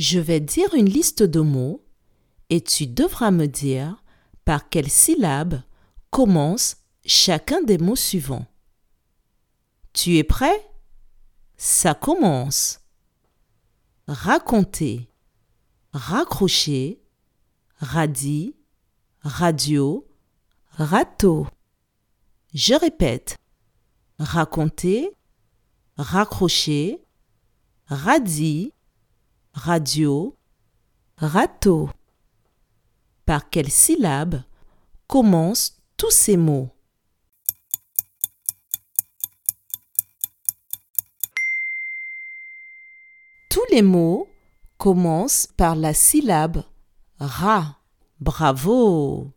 Je vais dire une liste de mots et tu devras me dire par quelle syllabe commence chacun des mots suivants. Tu es prêt? Ça commence. Raconter, raccrocher, radis, radio, râteau. Je répète. Raconter, raccrocher, radis, radio, râteau. Par quelle syllabe commencent tous ces mots? Tous les mots commencent par la syllabe ra. Bravo